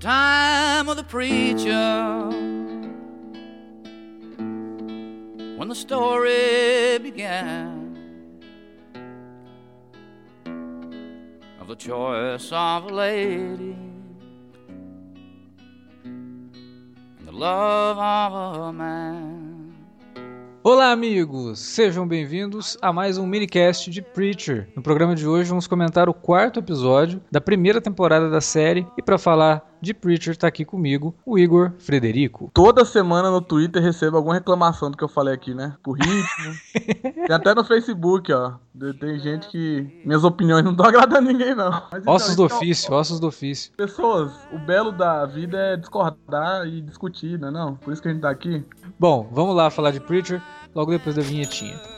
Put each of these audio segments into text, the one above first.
time of the preacher when the story began of the choice of a lady and the love of a man. Olá, amigos! Sejam bem-vindos a mais um minicast de Preacher. No programa de hoje vamos comentar o quarto episódio da primeira temporada da série e para falar de Preacher tá aqui comigo o Igor Frederico. Toda semana no Twitter recebo alguma reclamação do que eu falei aqui, né? Por ritmo. Tem até no Facebook, ó. Tem gente que minhas opiniões não estão agradando ninguém, não. Mas, então, ossos do então, ofício, ossos do ofício. Pessoas, o belo da vida é discordar e discutir, né? Não? Por isso que a gente tá aqui. Bom, vamos lá falar de Preacher logo depois da vinhetinha.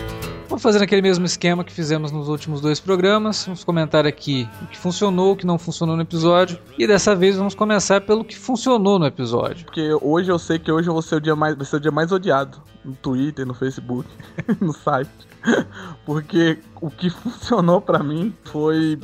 Vamos fazer aquele mesmo esquema que fizemos nos últimos dois programas. Vamos comentar aqui o que funcionou, o que não funcionou no episódio. E dessa vez vamos começar pelo que funcionou no episódio. Porque hoje eu sei que hoje eu vou ser o dia mais, vai ser o dia mais odiado no Twitter, no Facebook, no site. Porque o que funcionou para mim foi.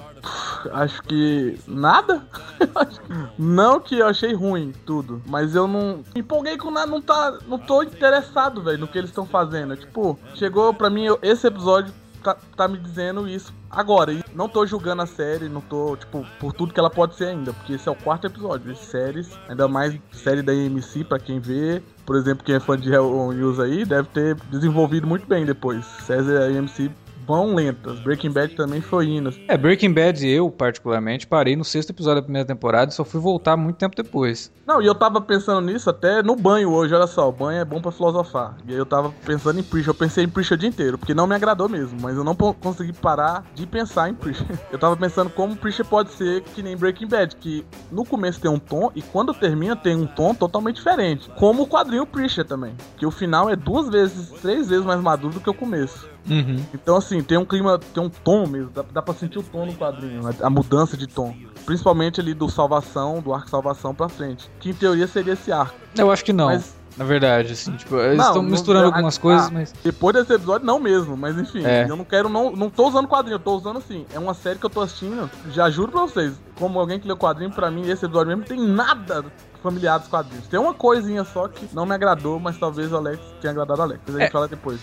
Acho que nada. não que eu achei ruim tudo, mas eu não me empolguei com nada, não tá, não tô interessado, velho, no que eles estão fazendo. Tipo, chegou para mim esse episódio tá, tá me dizendo isso agora. E não tô julgando a série, não tô, tipo, por tudo que ela pode ser ainda, porque esse é o quarto episódio de séries, ainda mais série da AMC para quem vê. Por exemplo, quem é fã de Hell News aí deve ter desenvolvido muito bem depois. César AMC vão lentas. Breaking Bad também foi indo. É, Breaking Bad eu, particularmente, parei no sexto episódio da primeira temporada e só fui voltar muito tempo depois. Não, e eu tava pensando nisso até no banho hoje, olha só, o banho é bom para filosofar. E aí eu tava pensando em Preacher, eu pensei em Preacher o dia inteiro, porque não me agradou mesmo, mas eu não consegui parar de pensar em Preacher. Eu tava pensando como Preacher pode ser que nem Breaking Bad, que no começo tem um tom e quando termina tem um tom totalmente diferente. Como o quadrinho Preacher também, que o final é duas vezes, três vezes mais maduro do que o começo. Uhum. Então, assim, tem um clima, tem um tom mesmo, dá, dá pra sentir o tom no quadrinho, a, a, mudança de tom. Principalmente ali do Salvação, do arco Salvação pra frente. Que em teoria seria esse arco. Eu acho que não. Mas, na verdade, assim, tipo, eles estão misturando algumas coisas, ah, mas. Depois desse episódio, não mesmo, mas enfim, é. eu não quero, não, não tô usando quadrinho, eu tô usando assim. É uma série que eu tô assistindo, já juro pra vocês, como alguém que lê quadrinho, pra mim, esse episódio mesmo tem nada familiar dos quadrinhos. Tem uma coisinha só que não me agradou, mas talvez o Alex tenha agradado o Alex. A gente é. fala depois.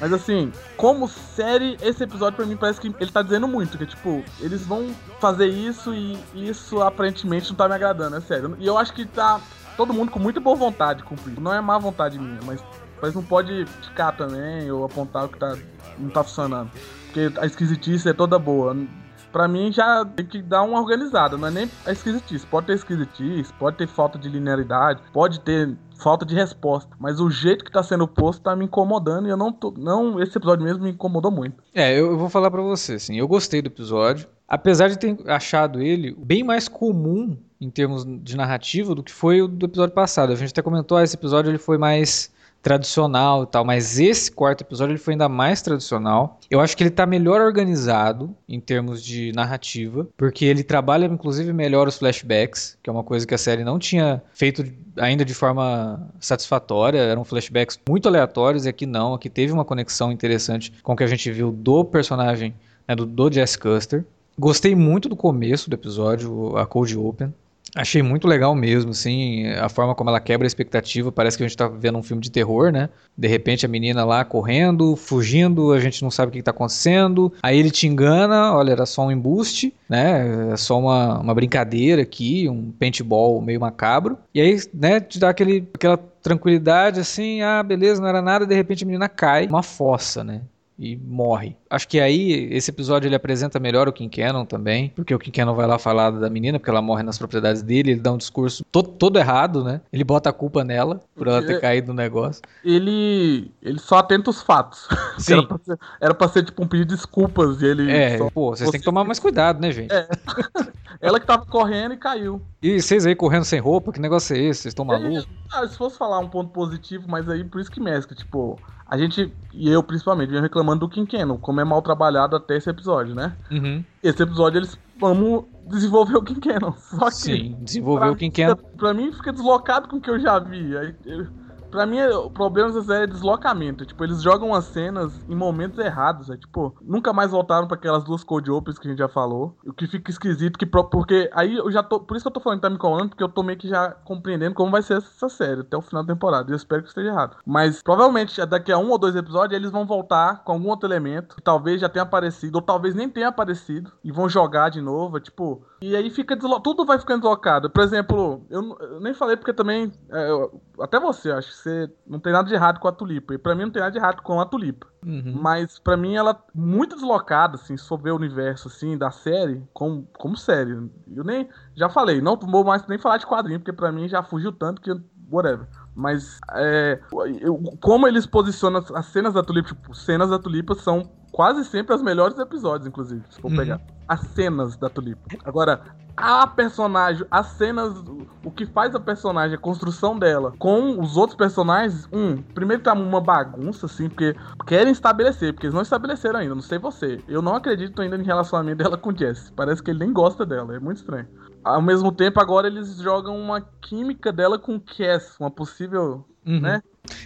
mas assim, como série, esse episódio pra mim parece que ele tá dizendo muito. Que tipo, eles vão fazer isso e isso aparentemente não tá me agradando, é sério. E eu acho que tá todo mundo com muita boa vontade cumprir. Não é má vontade minha, mas, mas não pode ficar também ou apontar o que tá, não tá funcionando. Porque a esquisitice é toda boa. Pra mim já tem que dar uma organizada, não é nem a esquisitice. Pode ter esquisitice, pode ter falta de linearidade, pode ter falta de resposta. Mas o jeito que tá sendo posto tá me incomodando e eu não tô. Não, esse episódio mesmo me incomodou muito. É, eu, eu vou falar para você, assim, eu gostei do episódio. Apesar de ter achado ele bem mais comum em termos de narrativa do que foi o do episódio passado. A gente até comentou, ah, esse episódio ele foi mais tradicional e tal, mas esse quarto episódio ele foi ainda mais tradicional. Eu acho que ele tá melhor organizado em termos de narrativa, porque ele trabalha inclusive melhor os flashbacks, que é uma coisa que a série não tinha feito ainda de forma satisfatória, eram flashbacks muito aleatórios e aqui não, aqui teve uma conexão interessante com o que a gente viu do personagem, né, do, do Jess Custer. Gostei muito do começo do episódio, a Cold Open. Achei muito legal mesmo, assim, a forma como ela quebra a expectativa. Parece que a gente tá vendo um filme de terror, né? De repente a menina lá correndo, fugindo, a gente não sabe o que, que tá acontecendo. Aí ele te engana, olha, era só um embuste, né? É só uma, uma brincadeira aqui, um paintball meio macabro. E aí, né, te dá aquele, aquela tranquilidade assim, ah, beleza, não era nada, de repente a menina cai, uma fossa, né? E morre. Acho que aí esse episódio ele apresenta melhor o King Cannon também, porque o King Cannon vai lá falar da menina, porque ela morre nas propriedades dele, ele dá um discurso todo, todo errado, né? Ele bota a culpa nela por ela ter caído no negócio. Ele ele só atenta os fatos. Sim. era, pra ser, era pra ser tipo um pedido de desculpas e ele É, só... pô, vocês têm que tomar mais cuidado, né, gente? É. ela que tava correndo e caiu. E vocês aí correndo sem roupa, que negócio é esse? Vocês estão malucos? Ah, se fosse falar um ponto positivo, mas aí por isso que mescla, tipo, a gente, e eu principalmente, venho reclamando do Quinqueno, como é mal trabalhado até esse episódio, né? Uhum. Esse episódio eles vamos desenvolver o Quinqueno. Só que. Sim, desenvolver o Quinqueno. Pra mim fica deslocado com o que eu já vi. Aí, eu, Pra mim, o problema dessa série é deslocamento. Tipo, eles jogam as cenas em momentos errados. É, tipo, nunca mais voltaram para aquelas duas cold opens que a gente já falou. O que fica esquisito, que porque aí eu já tô. Por isso que eu tô falando que tá me incomodando, porque eu tô meio que já compreendendo como vai ser essa série até o final da temporada. Eu espero que esteja errado. Mas provavelmente daqui a um ou dois episódios eles vão voltar com algum outro elemento. Que talvez já tenha aparecido, ou talvez nem tenha aparecido. E vão jogar de novo. É, tipo. E aí fica deslo... tudo vai ficando deslocado. Por exemplo, eu, eu nem falei porque também. É, eu, até você, acho você não tem nada de errado com a tulipa. E pra mim não tem nada de errado com a tulipa. Uhum. Mas pra mim ela muito deslocada, assim, sobre o universo, assim, da série, como, como série. Eu nem. Já falei, não vou mais nem falar de quadrinho, porque pra mim já fugiu tanto que. Whatever. Mas é, eu, como eles posicionam as cenas da tulipa, tipo, cenas da tulipa são quase sempre as melhores episódios, inclusive, se for Uhum. pegar. As cenas da tulipa. Agora, a personagem, as cenas, o que faz a personagem, a construção dela com os outros personagens, um, primeiro tá uma bagunça, assim, porque querem estabelecer, porque eles não estabeleceram ainda, não sei você. Eu não acredito ainda em relacionamento dela com Jesse. Parece que ele nem gosta dela, é muito estranho. Ao mesmo tempo, agora eles jogam uma química dela com Cass, uma possível, Uhum. né?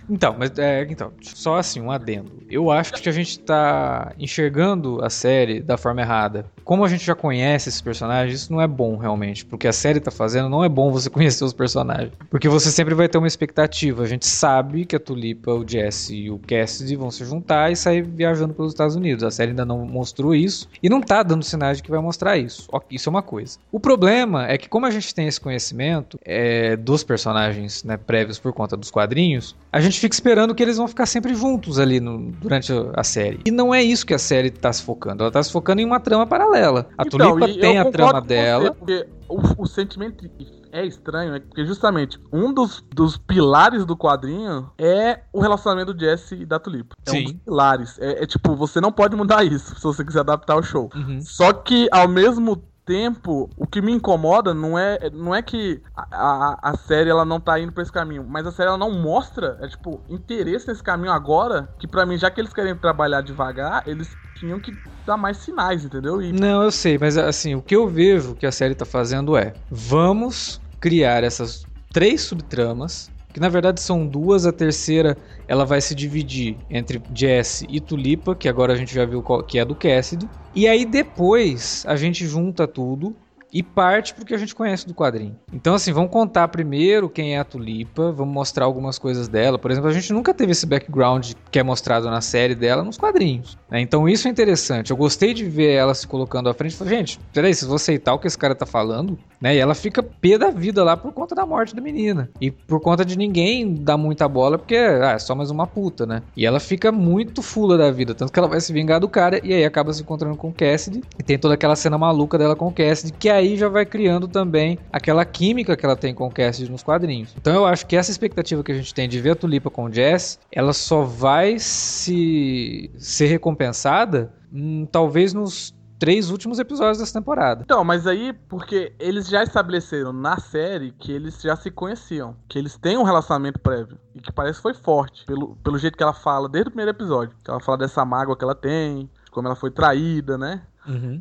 Então, mas é, então, só assim, um adendo. Eu acho que a gente tá enxergando a série da forma errada. Como a gente já conhece esses personagens, isso não é bom realmente. Porque a série tá fazendo, não é bom você conhecer os personagens. Porque você sempre vai ter uma expectativa. A gente sabe que a Tulipa, o Jesse e o Cassidy vão se juntar e sair viajando pelos Estados Unidos. A série ainda não mostrou isso e não tá dando sinais de que vai mostrar isso. Isso é uma coisa. O problema é que, como a gente tem esse conhecimento é, dos personagens né, prévios por conta dos quadrinhos, a gente fica esperando que eles vão ficar sempre juntos ali no- durante a série. E não é isso que a série tá se focando. Ela tá se focando em uma trama paralela. A Então, Tulipa tem a trama dela. você, porque o, o sentimento é estranho, é porque justamente um dos, dos pilares do quadrinho é o relacionamento do Jesse e da Tulipa. É um Sim. dos pilares. É, é tipo, você não pode mudar isso se você quiser adaptar o show. Uhum. Só que, ao mesmo tempo, o que me incomoda não é, não é que a, a, a série ela não tá indo pra esse caminho, mas a série ela não mostra, é tipo, interesse nesse caminho agora, que pra mim, já que eles querem trabalhar devagar, eles tinham que dar mais sinais, entendeu? E Não, eu sei, mas assim, o que eu vejo que a série tá fazendo é: vamos criar essas três subtramas, que na verdade são duas, a terceira ela vai se dividir entre Jesse e Tulipa, que agora a gente já viu qual- que é do Cassidy, e aí depois a gente junta tudo e parte pro que a gente conhece do quadrinho. Então, assim, vamos contar primeiro quem é a Tulipa, vamos mostrar algumas coisas dela. Por exemplo, a gente nunca teve esse background que é mostrado na série dela nos quadrinhos. né? Então, isso é interessante. Eu gostei de ver ela se colocando à frente. Falei, gente, peraí, vocês vão aceitar o que esse cara tá falando? Né? E ela fica pé da vida lá por conta da morte da menina. E por conta de ninguém dar muita bola, porque ah, é só mais uma puta, né? E ela fica muito fula da vida. Tanto que ela vai se vingar do cara e aí acaba se encontrando com o Cassidy. E tem toda aquela cena maluca dela com o Cassidy, que aí já vai criando também aquela química que ela tem com o Cassidy nos quadrinhos. Então eu acho que essa expectativa que a gente tem de ver a Tulipa com o Jess, ela só vai se ser recompensada hum, talvez nos três últimos episódios dessa temporada. Então, mas aí, porque eles já estabeleceram na série que eles já se conheciam, que eles têm um relacionamento prévio, e que parece que foi forte, pelo, pelo jeito que ela fala desde o primeiro episódio. Que ela fala dessa mágoa que ela tem, como ela foi traída, né?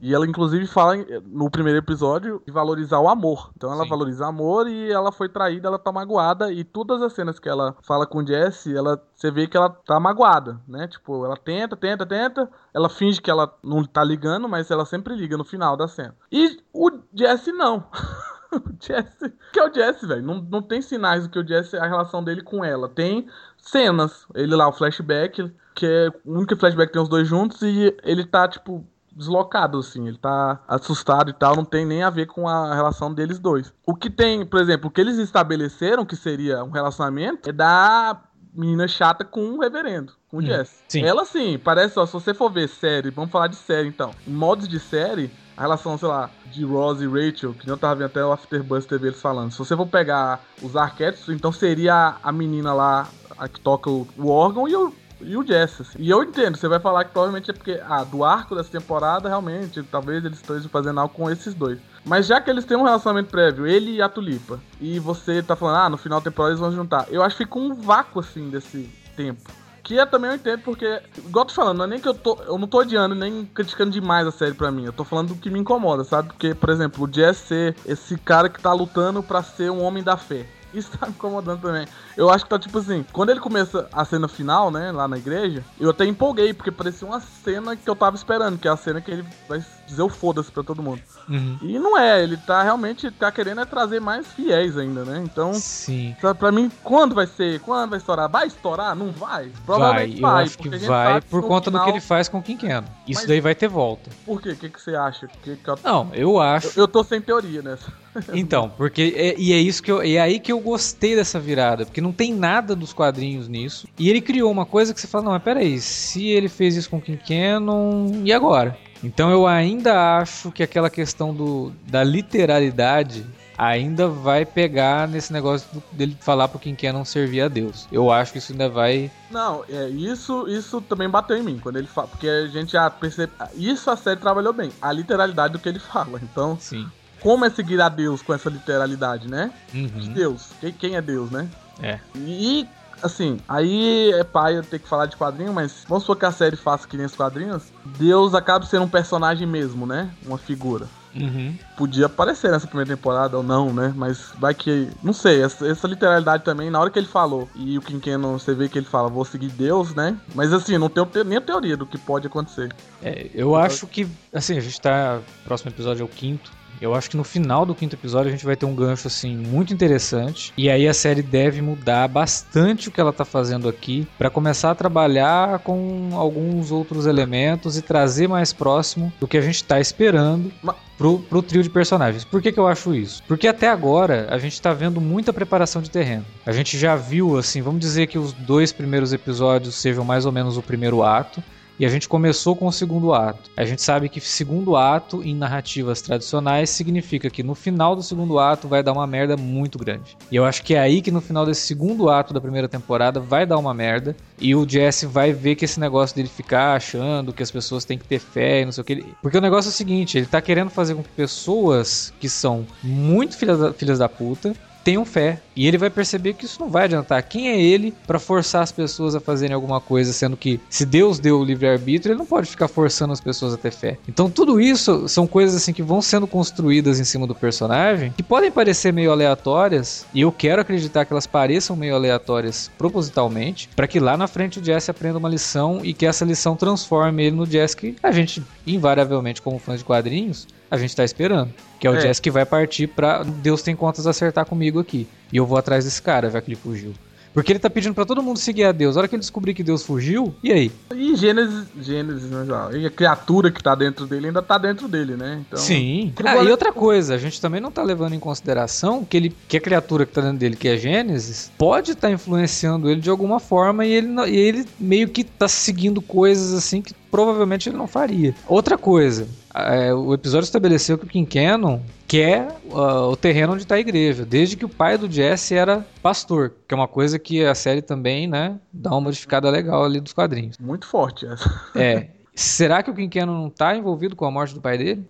E ela, inclusive, fala no primeiro episódio de valorizar o amor. Então ela Sim. valoriza o amor e ela foi traída, ela tá magoada. E todas as cenas que ela fala com o Jesse, ela, você vê que ela tá magoada, né? Tipo, ela tenta, tenta, tenta. Ela finge que ela não tá ligando, mas ela sempre liga no final da cena. E o Jesse não. o Jesse. que é o Jesse, velho? Não, não tem sinais do que o Jesse, a relação dele com ela. Tem cenas. Ele lá, o flashback, que é o único flashback que tem os dois juntos e ele tá, tipo, deslocado, assim. Ele tá assustado e tal, não tem nem a ver com a relação deles dois. O que tem, por exemplo, o que eles estabeleceram que seria um relacionamento é da menina chata com um reverendo, com o hum, Jess. Sim. Ela sim, parece, ó, se você for ver série, vamos falar de série então. Em modos de série, a relação, sei lá, de Rose e Rachel, que não tava vendo até o Afterbuzz TV eles falando. Se você for pegar os arquétipos, então seria a menina lá, a que toca o, o órgão, e o, e o Jess. Assim. E eu entendo, você vai falar que provavelmente é porque, ah, do arco dessa temporada, realmente, talvez eles estejam fazendo algo com esses dois. Mas já que eles têm um relacionamento prévio, ele e a Tulipa, e você tá falando, ah, no final da temporada eles vão juntar, eu acho que fica um vácuo, assim, desse tempo. Que eu também eu entendo, porque, igual eu tô falando, não é nem que eu tô. Eu não tô odiando nem criticando demais a série pra mim. Eu tô falando do que me incomoda, sabe? Porque, por exemplo, o Jess ser esse cara que tá lutando para ser um homem da fé. Isso tá me incomodando também. Eu acho que tá tipo assim, quando ele começa a cena final, né, lá na igreja, eu até empolguei, porque parecia uma cena que eu tava esperando, que é a cena que ele vai dizer o foda-se pra todo mundo. Uhum. E não é, ele tá realmente tá querendo é trazer mais fiéis ainda, né? Então, Sim. Pra, pra mim, quando vai ser? Quando vai estourar? Vai estourar? Não vai? Provavelmente vai. Eu acho que vai por conta final... do que ele faz com quem quer. Isso Mas, daí vai ter volta. Por quê? O que, que você acha? Que, que eu... Não, eu acho. Eu, eu tô sem teoria nessa. Então, porque é, e é isso que eu, é aí que eu gostei dessa virada, porque não tem nada dos quadrinhos nisso. E ele criou uma coisa que você fala, não, mas peraí, se ele fez isso com King Cannon, e agora? Então eu ainda acho que aquela questão do, da literalidade ainda vai pegar nesse negócio dele falar pro quem quer não servir a Deus. Eu acho que isso ainda vai. Não, é isso, isso também bateu em mim quando ele fala, porque a gente já percebe, isso a série trabalhou bem, a literalidade do que ele fala. Então, sim. Como é seguir a Deus com essa literalidade, né? Uhum. De Deus. Quem, quem é Deus, né? É. E assim, aí é pai eu ter que falar de quadrinho, mas vamos supor que a série faça que nem os quadrinhos, Deus acaba sendo um personagem mesmo, né? Uma figura. Uhum. Podia aparecer nessa primeira temporada ou não, né? Mas vai que. Não sei, essa, essa literalidade também, na hora que ele falou, e o Quinqueno, você vê que ele fala, vou seguir Deus, né? Mas assim, não tenho nem a teoria do que pode acontecer. É, eu acho que. Assim, a gente tá. Próximo episódio é o quinto. Eu acho que no final do quinto episódio a gente vai ter um gancho assim muito interessante. E aí a série deve mudar bastante o que ela tá fazendo aqui para começar a trabalhar com alguns outros elementos e trazer mais próximo do que a gente tá esperando. Pro, pro trio de personagens. Por que, que eu acho isso? Porque até agora a gente tá vendo muita preparação de terreno. A gente já viu, assim, vamos dizer que os dois primeiros episódios sejam mais ou menos o primeiro ato. E a gente começou com o segundo ato. A gente sabe que segundo ato em narrativas tradicionais significa que no final do segundo ato vai dar uma merda muito grande. E eu acho que é aí que no final desse segundo ato da primeira temporada vai dar uma merda e o Jesse vai ver que esse negócio dele ficar achando que as pessoas têm que ter fé e não sei o que. Porque o negócio é o seguinte, ele tá querendo fazer com que pessoas que são muito filhas da, filhas da puta tenham fé. E ele vai perceber que isso não vai adiantar. Quem é ele para forçar as pessoas a fazerem alguma coisa, sendo que se Deus deu o livre-arbítrio, ele não pode ficar forçando as pessoas a ter fé. Então tudo isso são coisas assim que vão sendo construídas em cima do personagem, que podem parecer meio aleatórias, e eu quero acreditar que elas pareçam meio aleatórias propositalmente, para que lá na frente o Jesse aprenda uma lição e que essa lição transforme ele no Jesse que a gente, invariavelmente, como fãs de quadrinhos, a gente tá esperando. Que é o é. Jess que vai partir pra Deus tem contas a acertar comigo aqui. E eu vou atrás desse cara, já que ele fugiu. Porque ele tá pedindo para todo mundo seguir a Deus. A hora que ele descobrir que Deus fugiu, e aí? E Gênesis, Gênesis, né, e a criatura que tá dentro dele ainda tá dentro dele, né? Então, Sim. Ah, e outra coisa, a gente também não tá levando em consideração que ele que a criatura que tá dentro dele, que é Gênesis, pode estar tá influenciando ele de alguma forma e ele, e ele meio que tá seguindo coisas assim que provavelmente ele não faria. Outra coisa, é, o episódio estabeleceu que o King Cannon quer uh, o terreno onde está a igreja, desde que o pai do Jesse era pastor, que é uma coisa que a série também, né, dá uma modificada legal ali dos quadrinhos. Muito forte essa. É. Será que o Cannon não está envolvido com a morte do pai dele?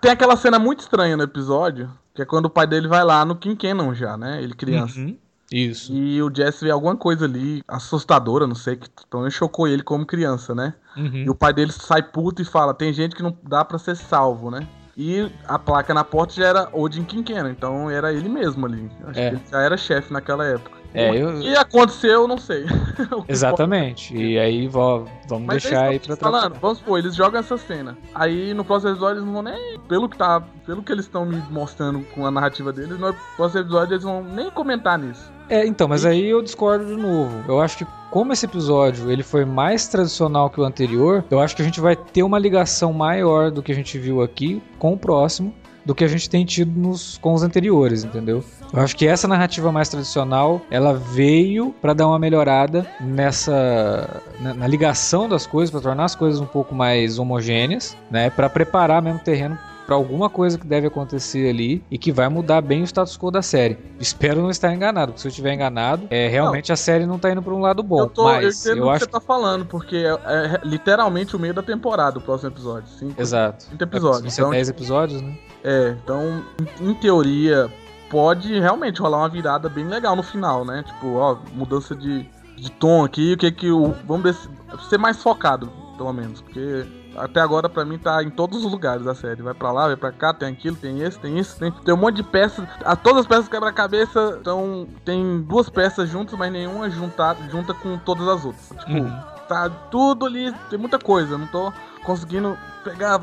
Tem aquela cena muito estranha no episódio, que é quando o pai dele vai lá no Cannon já, né? Ele criança. Uhum. Isso. E o Jesse vê alguma coisa ali assustadora, não sei, que pelo menos chocou ele como criança, né? Uhum. E o pai dele sai puto e fala: tem gente que não dá para ser salvo, né? E a placa na porta já era Odin Quinquena, então era ele mesmo ali. Acho é. que ele já era chefe naquela época. É, eu... que aconteceu, eu não sei. Exatamente. E aí vamos Mas deixar aí pra falando, Vamos supor, eles jogam essa cena. Aí no próximo episódio eles não vão nem. Pelo que tá. Pelo que eles estão me mostrando com a narrativa deles, no próximo episódio eles vão nem comentar nisso. É, então, mas aí eu discordo de novo. Eu acho que como esse episódio ele foi mais tradicional que o anterior, eu acho que a gente vai ter uma ligação maior do que a gente viu aqui com o próximo do que a gente tem tido nos, com os anteriores, entendeu? Eu acho que essa narrativa mais tradicional, ela veio para dar uma melhorada nessa na, na ligação das coisas, para tornar as coisas um pouco mais homogêneas, né, para preparar mesmo o terreno para alguma coisa que deve acontecer ali e que vai mudar bem o status quo da série. Espero não estar enganado, porque se eu estiver enganado, é, realmente não. a série não tá indo para um lado bom. Eu, tô, mas eu, eu acho que você tá falando, porque é, é, literalmente o meio da temporada o próximo episódio. Cinco, Exato. Cinco episódios. É, então, 10 episódios, né? É, então, em, em teoria, pode realmente rolar uma virada bem legal no final, né? Tipo, ó, mudança de, de tom aqui, o que que o. Vamos ver se, ser mais focado, pelo menos, porque até agora para mim tá em todos os lugares da série. Vai para lá, vai para cá, tem aquilo, tem esse, tem isso, tem, tem um monte de peças. A, todas as peças quebra-cabeça então tem duas peças juntas, mas nenhuma junta, junta com todas as outras. Tipo, uhum. tá tudo ali, tem muita coisa. Não tô conseguindo pegar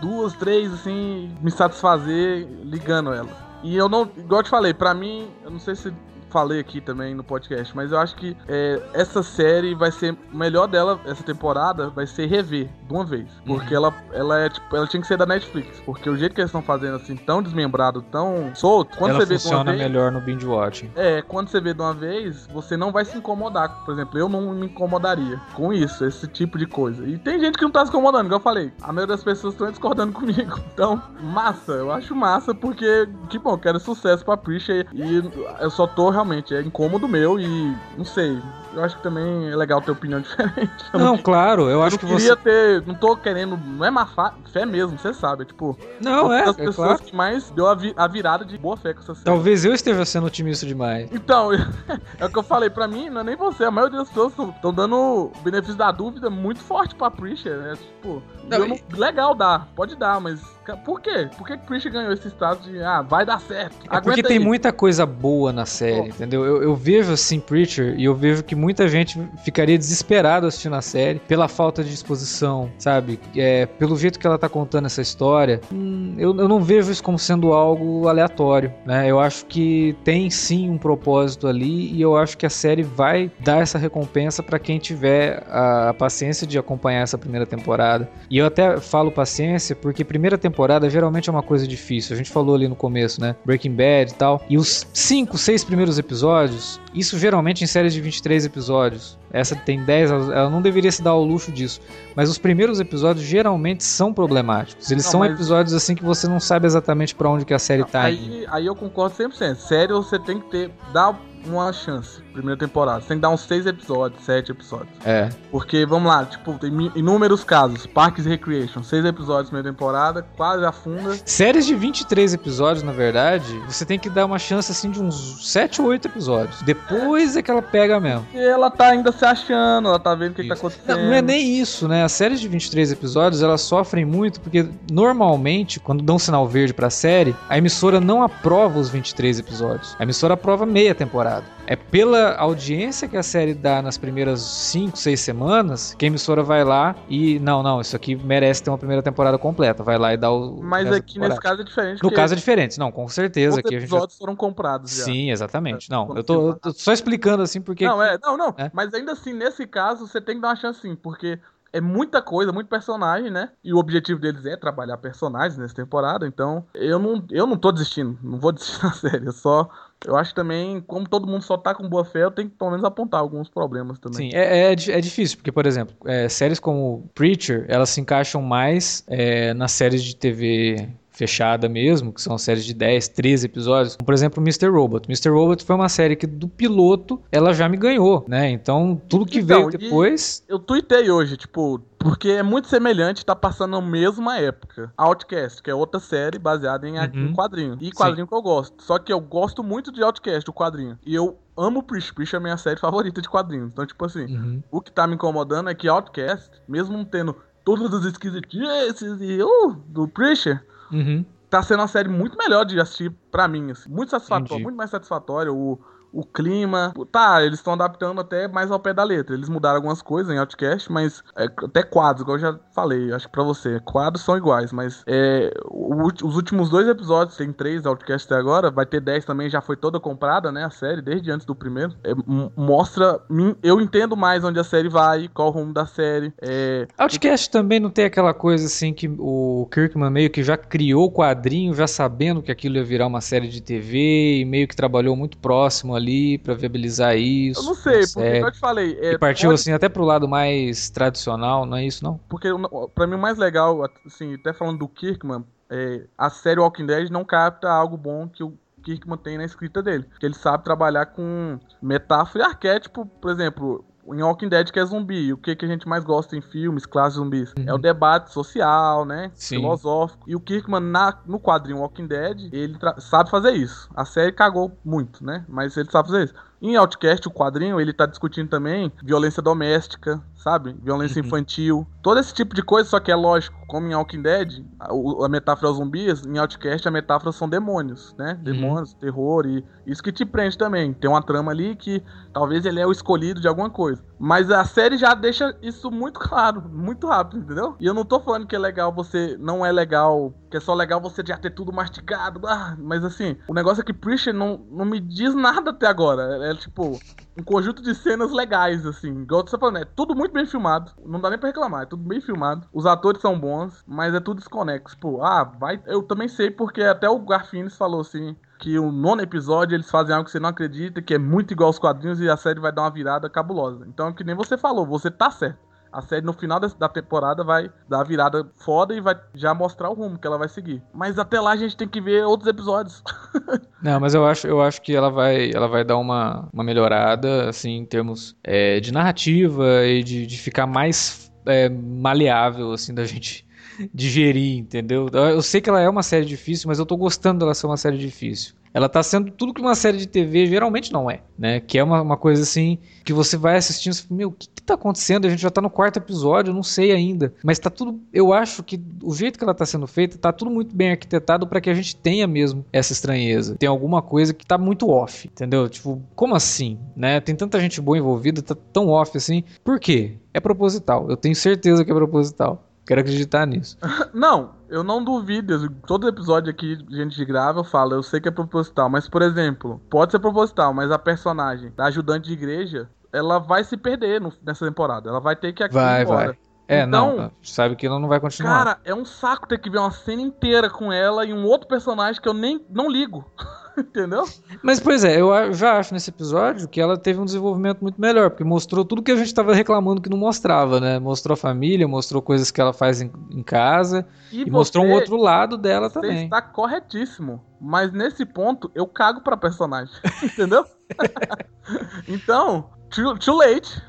duas, três assim, me satisfazer ligando ela. E eu não, igual eu te falei, pra mim, eu não sei se falei aqui também no podcast, mas eu acho que é, essa série vai ser melhor dela essa temporada vai ser rever de uma vez, porque uhum. ela ela é tipo, ela tinha que ser da Netflix, porque o jeito que eles estão fazendo assim tão desmembrado, tão solto, quando ela você vê funciona vez, melhor no binge watching. É, quando você vê de uma vez, você não vai se incomodar, por exemplo, eu não me incomodaria com isso, esse tipo de coisa. E tem gente que não tá se incomodando, igual eu falei. A maioria das pessoas estão discordando comigo. Então, massa, eu acho massa porque que bom, quero sucesso pra Prisha e eu só tô realmente. É incômodo meu e não sei. Eu acho que também é legal ter opinião diferente. não, não claro, eu, acho que você. ter. Não tô querendo. Não é má fé mesmo, você sabe. É tipo. Não, é. das é pessoas claro. que mais deu a, vi a, virada de boa fé com essa série. Talvez eu esteja sendo otimista demais. Então, é o que eu falei. Pra mim, não é nem você. A maioria das pessoas estão dando o benefício da dúvida muito forte pra Prisha, né? Tipo. Não, e... Legal dar, pode dar, mas por quê? Por que Preacher ganhou esse status de ah, vai dar certo? É porque tem muita coisa boa na série, oh. entendeu? Eu, eu, vejo assim Preacher e eu vejo que muita gente ficaria desesperado assistindo a série pela falta de disposição, sabe? É, pelo jeito que ela tá contando essa história. Hum, eu, eu não vejo isso como sendo algo aleatório, né? Eu acho que tem sim um propósito ali e eu acho que a série vai dar essa recompensa para quem tiver a, a paciência de acompanhar essa primeira temporada. E e eu até falo paciência porque primeira temporada geralmente é uma coisa difícil. A gente falou ali no começo, né? Breaking Bad e tal. E os 5, 6 primeiros episódios, isso geralmente em séries de 23 episódios. Essa tem 10, ela não deveria se dar ao luxo disso. Mas os primeiros episódios geralmente são problemáticos. Eles não, são mas... episódios assim que você não sabe exatamente para onde que a série não, tá aí, indo. Aí eu concordo 100%. Sério, você tem que ter dar uma chance, primeira temporada. Você tem que dar uns seis episódios, sete episódios. É. Porque, vamos lá, tipo, tem inúmeros casos. Parks e Recreation, seis episódios primeira temporada, quase afunda. Séries de 23 episódios, na verdade, você tem que dar uma chance, assim, de uns sete ou oito episódios. Depois é que ela pega mesmo. E ela tá ainda se achando, ela tá vendo o que, que tá acontecendo. Não, não, é nem isso, né? As séries de 23 episódios, elas sofrem muito, porque normalmente, quando dão sinal verde pra série, a emissora não aprova os 23 episódios. A emissora aprova meia temporada temporada. É pela audiência que a série dá nas primeiras 5, 6 semanas que a emissora vai lá e. Não, não, isso aqui merece ter uma primeira temporada completa. Vai lá e dá o. Mas aqui nesse caso é diferente. No caso é diferente, não, com certeza. Os episódios gente... foram comprados já. Sim, exatamente. É, não, eu tô, eu tô, só explicando assim porque. Não, é, não, não. É? Mas ainda assim, nesse caso, você tem que dar uma chance sim, porque é muita coisa, muito personagem, né? E o objetivo deles é trabalhar personagens nessa temporada, então eu não, eu não tô desistindo, não vou desistir da série, eu só eu acho também, como todo mundo só tá com boa fé, eu tenho que pelo menos apontar alguns problemas também. Sim, é, é, é difícil, porque, por exemplo, é, séries como Preacher, elas se encaixam mais é, nas séries de TV fechada mesmo, que são séries de 10, 13 episódios, como, por exemplo, Mr. Robot. Mr. Robot foi uma série que do piloto ela já me ganhou, né? Então, tudo que então, veio depois. Eu tuitei hoje, tipo, porque é muito semelhante, tá passando na mesma época. Outcast, que é outra série baseada em, uhum. quadrinho. E quadrinho Sim. que eu gosto. Só que eu gosto muito de Outcast, o quadrinho. E eu amo Preach. Preach é a minha série favorita de quadrinhos. Então, tipo assim, uhum. o que tá me incomodando é que Outcast, mesmo tendo todos os esquisitices e uh, do Preacher, Uhum. Tá sendo uma série muito melhor de assistir pra mim, assim. Muito satisfatória, muito mais satisfatória. O, o clima. Tá, eles estão adaptando até mais ao pé da letra. Eles mudaram algumas coisas em Outcast, mas é, até quadros, igual eu já falei, acho que pra você. Quadros são iguais, mas é, o, os últimos dois episódios, tem três Outcast até agora, vai ter dez também, já foi toda comprada, né? A série, desde antes do primeiro. É, mostra. Eu entendo mais onde a série vai, qual o rumo da série. É... Outcast também não tem aquela coisa assim que o Kirkman meio que já criou o quadrinho, já sabendo que aquilo ia virar uma série de TV e meio que trabalhou muito próximo ali para viabilizar isso. Eu não sei, porque eu te falei. É, e partiu pode... assim até pro lado mais tradicional, não é isso não? Porque para mim o mais legal, assim, até falando do Kirkman, é, a série Walking Dead não capta algo bom que o Kirkman tem na escrita dele. Que ele sabe trabalhar com metáfora e arquétipo, por exemplo, em Walking Dead que é zumbi. O que, que a gente mais gosta em filmes, classes zumbis? Uhum. É o uhum. debate social, né? Sim. Filosófico. E o Kirkman, na, no quadrinho Walking Dead, ele sabe fazer isso. A série cagou muito, né? Mas ele sabe fazer isso. Em Outcast, o quadrinho, ele tá discutindo também violência doméstica, sabe? Violência uhum. infantil. Todo esse tipo de coisa, só que é lógico, como em Walking Dead, a, a metáfora aos zumbis, em Outcast a metáfora são demônios, né? Uhum. Demônios, terror e isso que te prende também. Tem uma trama ali que talvez ele é o escolhido de alguma coisa. Mas a série já deixa isso muito claro, muito rápido, entendeu? E eu não tô falando que é legal você. Não é legal. Que é só legal você já ter tudo mastigado. Mas assim, o negócio é que Preacher não, não me diz nada até agora. É, é tipo um conjunto de cenas legais, assim. Igual você tá falando, é tudo muito bem filmado. Não dá nem pra reclamar, é tudo bem filmado. Os atores são bons, mas é tudo desconexo. Tipo, ah, vai. Eu também sei porque até o Garfines falou assim que o nono episódio eles fazem algo que você não acredita, que é muito igual aos quadrinhos e a série vai dar uma virada cabulosa. Então, que nem você falou, você tá certo. A série no final da temporada vai dar a virada foda e vai já mostrar o rumo que ela vai seguir. Mas até lá a gente tem que ver outros episódios. não, mas eu acho, eu acho que ela vai, ela vai dar uma, uma melhorada, assim, em termos é, de narrativa e de, de ficar mais é, maleável, assim, da gente digerir, entendeu? Eu sei que ela é uma série difícil, mas eu tô gostando dela ser uma série difícil. Ela tá sendo tudo que uma série de TV geralmente não é, né? Que é uma, uma coisa assim que você vai assistindo e meu, o que, que tá acontecendo? A gente já tá no quarto episódio, não sei ainda. Mas tá tudo. Eu acho que o jeito que ela tá sendo feita, tá tudo muito bem arquitetado para que a gente tenha mesmo essa estranheza. Tem alguma coisa que tá muito off, entendeu? Tipo, como assim? Né? Tem tanta gente boa envolvida, tá tão off assim. Por quê? É proposital. Eu tenho certeza que é proposital. Quero acreditar nisso. não, eu não duvido. Todo episódio aqui a gente grava, eu falo, eu sei que é proposital. Mas, por exemplo, pode ser proposital, mas a personagem da ajudante de igreja, ela vai se perder no, nessa temporada. Ela vai ter que vai, embora. Vai. É, então, não, sabe que ela não vai continuar. Cara, é um saco ter que ver uma cena inteira com ela e um outro personagem que eu nem não ligo. Entendeu? Mas, pois é, eu já acho nesse episódio que ela teve um desenvolvimento muito melhor, porque mostrou tudo que a gente estava reclamando que não mostrava, né? Mostrou a família, mostrou coisas que ela faz em, em casa e, e mostrou um outro lado dela você também. está corretíssimo, mas nesse ponto eu cago pra personagem, entendeu? então, too, too late.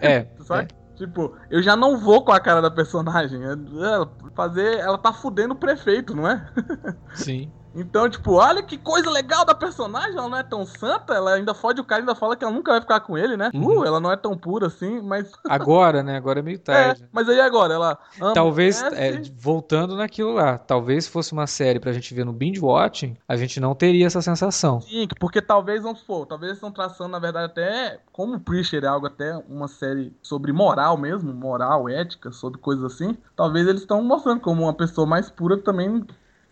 É. Sabe? É. Tipo, eu já não vou com a cara da personagem. Ela, fazer, ela tá fudendo o prefeito, não é? Sim. Então, tipo, olha que coisa legal da personagem, ela não é tão santa, ela ainda fode o cara, ainda fala que ela nunca vai ficar com ele, né? Uhum. Uh, ela não é tão pura assim, mas. Agora, né? Agora é meio tarde. É, mas aí agora, ela. Talvez, é, voltando naquilo lá, talvez fosse uma série pra gente ver no binge watching, a gente não teria essa sensação. Sim, porque talvez não for, talvez estão traçando, na verdade, até como o Preacher é algo até uma série sobre moral mesmo, moral, ética, sobre coisas assim. Talvez eles estão mostrando como uma pessoa mais pura também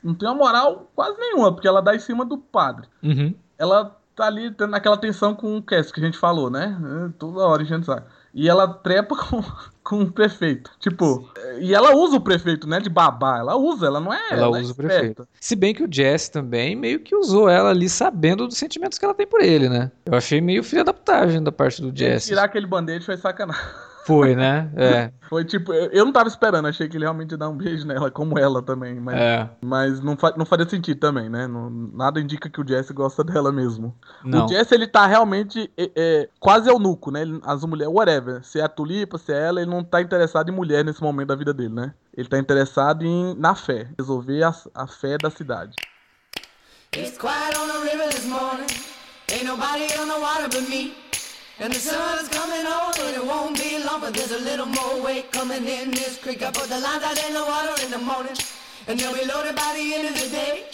não tem uma moral quase nenhuma, porque ela dá em cima do padre. Uhum. Ela tá ali naquela tensão com o Cass que a gente falou, né? É, toda hora a gente sabe. E ela trepa com, com o prefeito. Tipo, e ela usa o prefeito, né? De babá. Ela usa, ela não é. Ela, ela é usa é o prefeito. Se bem que o Jesse também meio que usou ela ali sabendo dos sentimentos que ela tem por ele, né? Eu achei meio filha da putagem da parte do Jesse. Tirar aquele band-aid foi sacanagem. Foi, né? É. Foi tipo, eu não tava esperando, achei que ele realmente ia dar um beijo nela, como ela também. Mas, é. mas não, fa não faria sentido também, né? Não, nada indica que o Jesse gosta dela mesmo. Não. O Jesse, ele tá realmente é, é, quase eunuco, né? As mulheres, whatever. Se é a tulipa, se é ela, ele não tá interessado em mulher nesse momento da vida dele, né? Ele tá interessado em, na fé, resolver a, a fé da cidade. It's quiet on the river this morning. Ain't nobody on the water but me. And the sun's coming on and it won't be long But there's a little more weight coming in this creek. I put the lines out in the water in the morning And they'll be loaded by the end of the day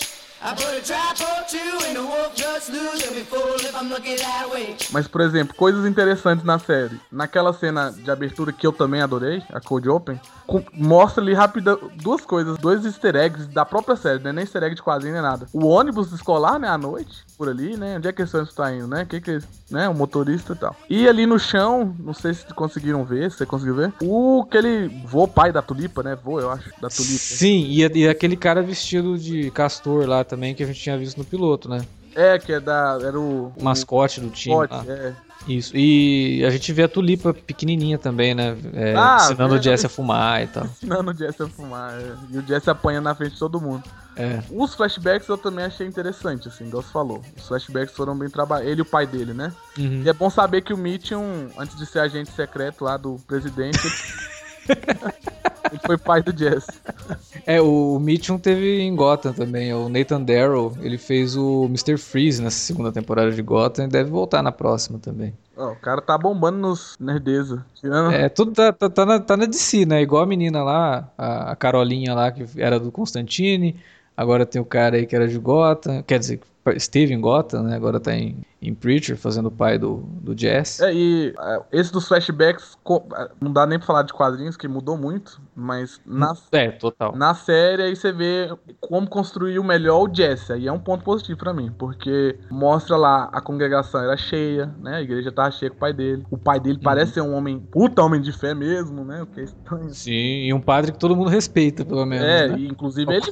Mas, por exemplo, coisas interessantes na série. Naquela cena de abertura que eu também adorei, a Code Open, mostra ali rápida duas coisas, dois easter eggs da própria série, né? Nem easter egg de quadrinho nem nada. O ônibus escolar, né, à noite, por ali, né? Onde é que eles estão indo, né? Que que né? O motorista e tal. E ali no chão, não sei se conseguiram ver, se você conseguiu ver, o aquele vô pai da tulipa, né? Vô, eu acho, da tulipa. Sim, e, e aquele cara vestido de castor lá também que a gente tinha visto no piloto, né? É, que é da. Era o. o mascote do time. Mascote, é. Isso. E a gente vê a tulipa pequenininha também, né? É, ah, ensinando é, o Jesse a fumar e tal. Ensinando o Jesse a fumar. É. E o Jesse apanha na frente de todo mundo. É. Os flashbacks eu também achei interessante, assim, igual você falou. Os flashbacks foram bem trabalhados. Ele e o pai dele, né? Uhum. E é bom saber que o Mitchum, antes de ser agente secreto lá do presidente, ele foi pai do Jesse. É, o Mitchum teve em Gotham também. O Nathan Darrow, ele fez o Mr. Freeze nessa segunda temporada de Gotham e deve voltar na próxima também. Oh, o cara tá bombando nos nerdeza. Tirando... É, tudo tá, tá, tá, na, tá na DC, né? Igual a menina lá, a, a Carolinha lá, que era do Constantine. Agora tem o cara aí que era de Gotham. Quer dizer, esteve em Gotham, né? Agora tá em, em Preacher, fazendo o pai do, do Jess. É, e uh, esse dos flashbacks, é, não dá nem pra falar de quadrinhos, que mudou muito, mas na, é, total. na série aí você vê como construir melhor o Jesse. Aí é um ponto positivo para mim, porque mostra lá a congregação era cheia, né? A igreja tava cheia com o pai dele. O pai dele uhum. parece ser um homem, puta homem de fé mesmo, né? O que é estranho. Sim, e um padre que todo mundo respeita, pelo menos. É, né? e inclusive ele,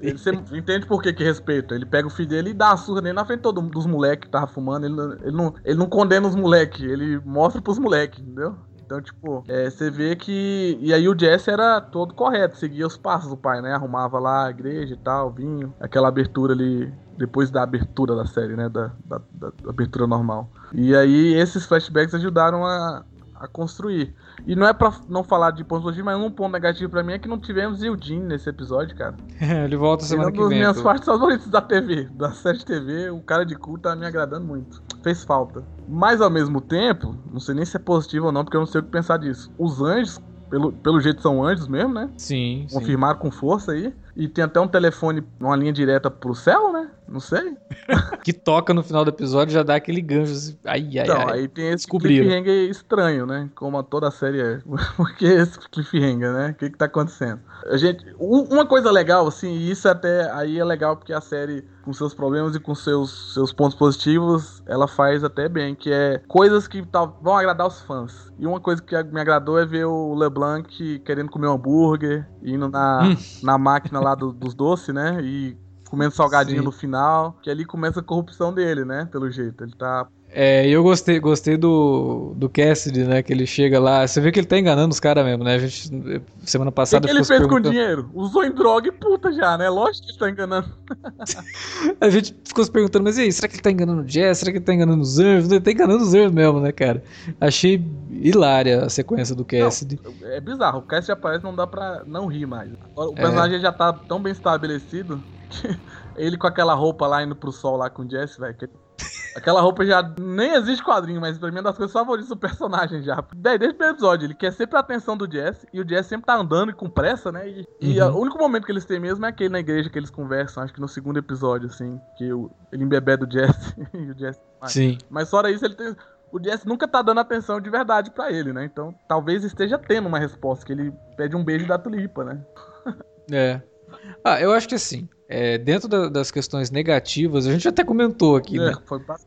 ele. Você entende por que, que respeita? Ele pega o filho dele e dá a surra nele na frente todo, dos moleques que tava fumando. Ele, ele, não, ele não condena os moleques, ele mostra pros moleques, entendeu? Então, tipo, é, você vê que. E aí o Jesse era todo correto, seguia os passos do pai, né? Arrumava lá a igreja e tal, vinho, aquela abertura ali. Depois da abertura da série, né? Da, da, da abertura normal. E aí esses flashbacks ajudaram a, a construir. E não é pra não falar de pontos positivos, mas um ponto negativo pra mim é que não tivemos Eugene nesse episódio, cara. ele volta semana que vem. Uma das minhas partes favoritas da TV, da série TV, o cara de cu tá me agradando muito. Fez falta. Mas ao mesmo tempo, não sei nem se é positivo ou não, porque eu não sei o que pensar disso. Os anjos, pelo, pelo jeito são anjos mesmo, né? Sim. Confirmaram sim. com força aí. E tem até um telefone, uma linha direta pro céu, né? Não sei. que toca no final do episódio já dá aquele gancho. Assim, ai, ai, então, ai. aí tem esse cliffhanger estranho, né? Como toda a série é. Por que esse cliffhanger, né? O que que tá acontecendo? A gente, uma coisa legal, assim, e isso até aí é legal porque a série, com seus problemas e com seus, seus pontos positivos, ela faz até bem, que é coisas que tá, vão agradar os fãs. E uma coisa que me agradou é ver o LeBlanc querendo comer um hambúrguer, indo na, hum. na máquina lá do, dos doces, né? E comendo salgadinho Sim. no final, que ali começa a corrupção dele, né? Pelo jeito. Ele tá é, eu gostei, gostei do, do Cassidy, né? Que ele chega lá. Você vê que ele tá enganando os caras mesmo, né? A gente, semana passada. O que, que ele fez com o dinheiro? Usou em droga e puta já, né? Lógico que ele tá enganando. a gente ficou se perguntando, mas e aí, será que ele tá enganando o Jess? Será que ele tá enganando os Anjos? Ele tá enganando os Anjos mesmo, né, cara? Achei hilária a sequência do Cassidy. Não, é bizarro, o Cassidy aparece não dá pra não rir mais. O personagem é. já tá tão bem estabelecido ele com aquela roupa lá indo pro sol lá com o Jess, velho. Aquela roupa já nem existe quadrinho, mas pra mim é uma das coisas favoritas do personagem já. Desde o primeiro episódio, ele quer sempre a atenção do Jesse, e o Jesse sempre tá andando e com pressa, né? E, uhum. e o único momento que eles têm mesmo é aquele na igreja que eles conversam, acho que no segundo episódio, assim, que o, ele embebeda do Jesse e o Jesse. Sim. Mas fora isso, ele tem. O Jesse nunca tá dando atenção de verdade para ele, né? Então talvez esteja tendo uma resposta, que ele pede um beijo da tulipa, né? é. Ah, eu acho que assim, é, dentro da, das questões negativas, a gente até comentou aqui, é, né?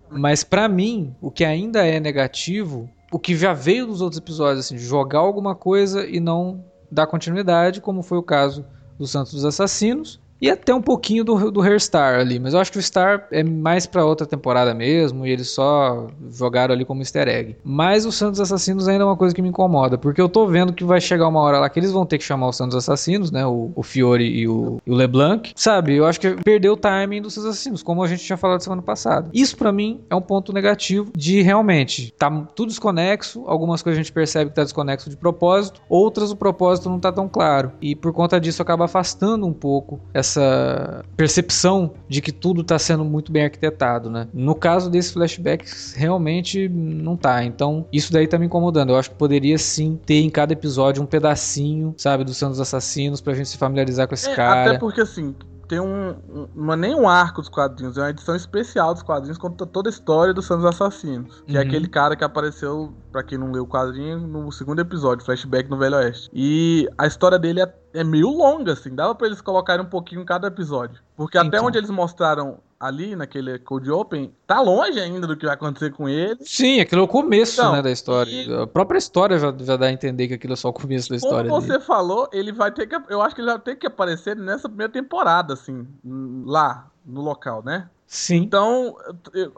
Mas para mim, o que ainda é negativo, o que já veio dos outros episódios, assim, de jogar alguma coisa e não dar continuidade, como foi o caso do Santos dos Assassinos, e até um pouquinho do, do Hairstar ali, mas eu acho que o Star é mais para outra temporada mesmo, e eles só jogaram ali como easter egg. Mas o Santos Assassinos ainda é uma coisa que me incomoda, porque eu tô vendo que vai chegar uma hora lá que eles vão ter que chamar os Santos Assassinos, né? O, o Fiore e o, e o, LeBlanc, sabe? Eu acho que perdeu o timing dos Santos Assassinos, como a gente tinha falado semana passada. Isso para mim é um ponto negativo de realmente tá tudo desconexo, algumas coisas a gente percebe que tá desconexo de propósito, outras o propósito não tá tão claro. E por conta disso acaba afastando um pouco essa essa percepção de que tudo está sendo muito bem arquitetado, né? No caso desses flashbacks, realmente não tá. Então, isso daí tá me incomodando. Eu acho que poderia sim ter em cada episódio um pedacinho, sabe, dos Santos Assassinos pra gente se familiarizar com esse é, cara. Até porque, assim, tem um, um, Não é nem um arco dos quadrinhos, é uma edição especial dos quadrinhos conta toda a história dos Santos Assassinos. Que é uhum. é aquele cara que apareceu, para quem não leu o quadrinho, no segundo episódio, flashback no Velho Oeste. E a história dele é, é meio longa, assim, dava pra eles colocarem um pouquinho em cada episódio. Porque então. até onde eles mostraram ali naquele Code Open, tá longe ainda do que vai acontecer com ele. Sim, aquilo é o começo então, né, da história. E... A própria história já, já dá a entender que aquilo é só o começo da história. Como você dele. falou, ele vai ter que. Eu acho que ele vai ter que aparecer nessa primeira temporada, assim, lá, no local, né? Sim. Então,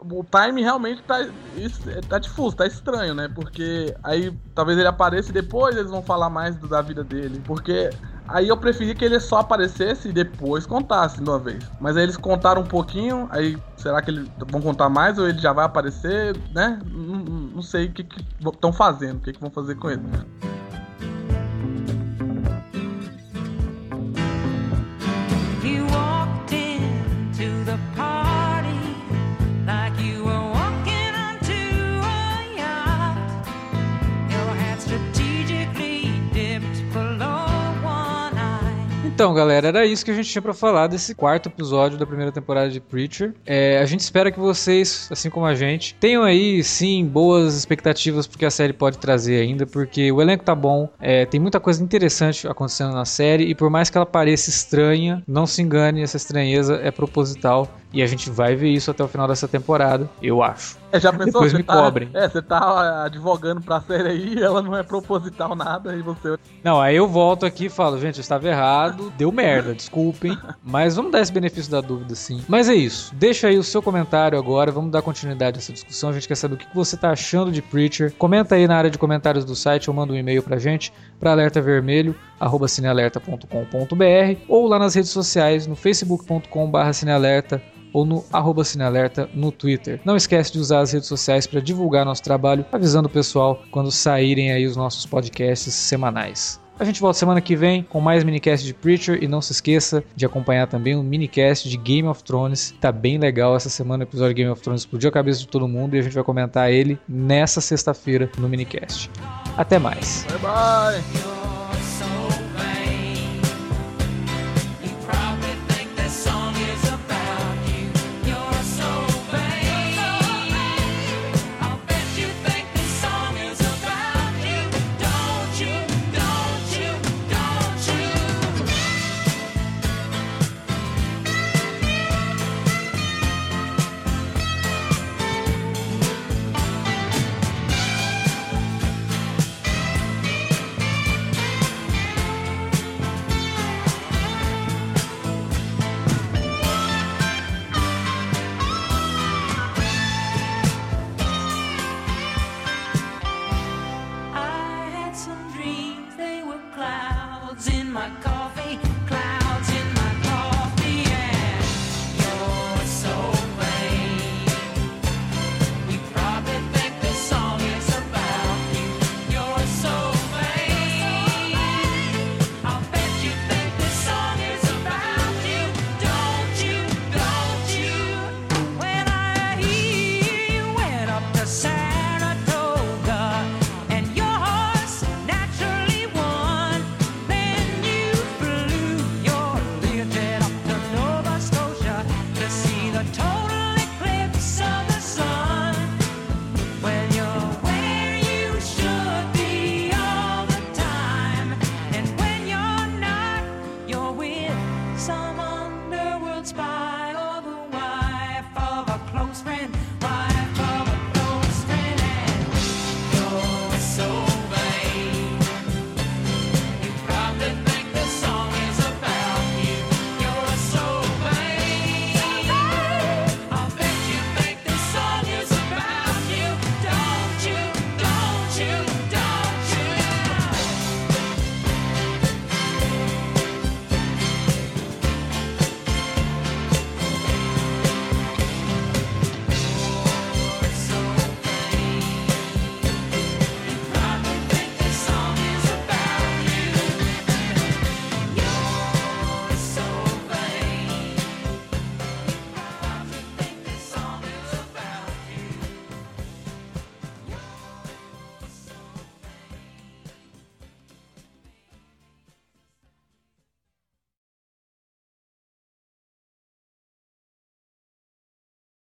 o time realmente tá, tá difuso, tá estranho, né? Porque aí talvez ele apareça e depois eles vão falar mais da vida dele. Porque aí eu preferi que ele só aparecesse e depois contasse de uma vez. Mas aí eles contaram um pouquinho, aí será que eles vão contar mais ou ele já vai aparecer, né? Não, não sei o que estão fazendo, o que, que vão fazer com ele. Então, galera, era isso que a gente tinha para falar desse quarto episódio da primeira temporada de Preacher. É, a gente espera que vocês, assim como a gente, tenham aí sim boas expectativas porque a série pode trazer ainda, porque o elenco tá bom, é, tem muita coisa interessante acontecendo na série e por mais que ela pareça estranha, não se engane, essa estranheza é proposital e a gente vai ver isso até o final dessa temporada, eu acho. É, já pensou? Depois me tá, cobrem. É, você tá advogando pra série aí, ela não é proposital nada, e você. Não, aí eu volto aqui e falo, gente, eu estava errado, deu merda, desculpem. Mas vamos dar esse benefício da dúvida, sim. Mas é isso. Deixa aí o seu comentário agora, vamos dar continuidade a essa discussão. A gente quer saber o que você tá achando de Preacher. Comenta aí na área de comentários do site ou manda um e-mail pra gente, pra alertavermelho.cinealerta.com.br ou lá nas redes sociais, no facebook.com.br cinealerta ou no arroba Cinealerta no Twitter. Não esquece de usar as redes sociais para divulgar nosso trabalho, avisando o pessoal quando saírem aí os nossos podcasts semanais. A gente volta semana que vem com mais minicast de Preacher e não se esqueça de acompanhar também o minicast de Game of Thrones. Tá bem legal essa semana o episódio de Game of Thrones explodiu a cabeça de todo mundo e a gente vai comentar ele nessa sexta-feira no minicast. Até mais. Bye bye.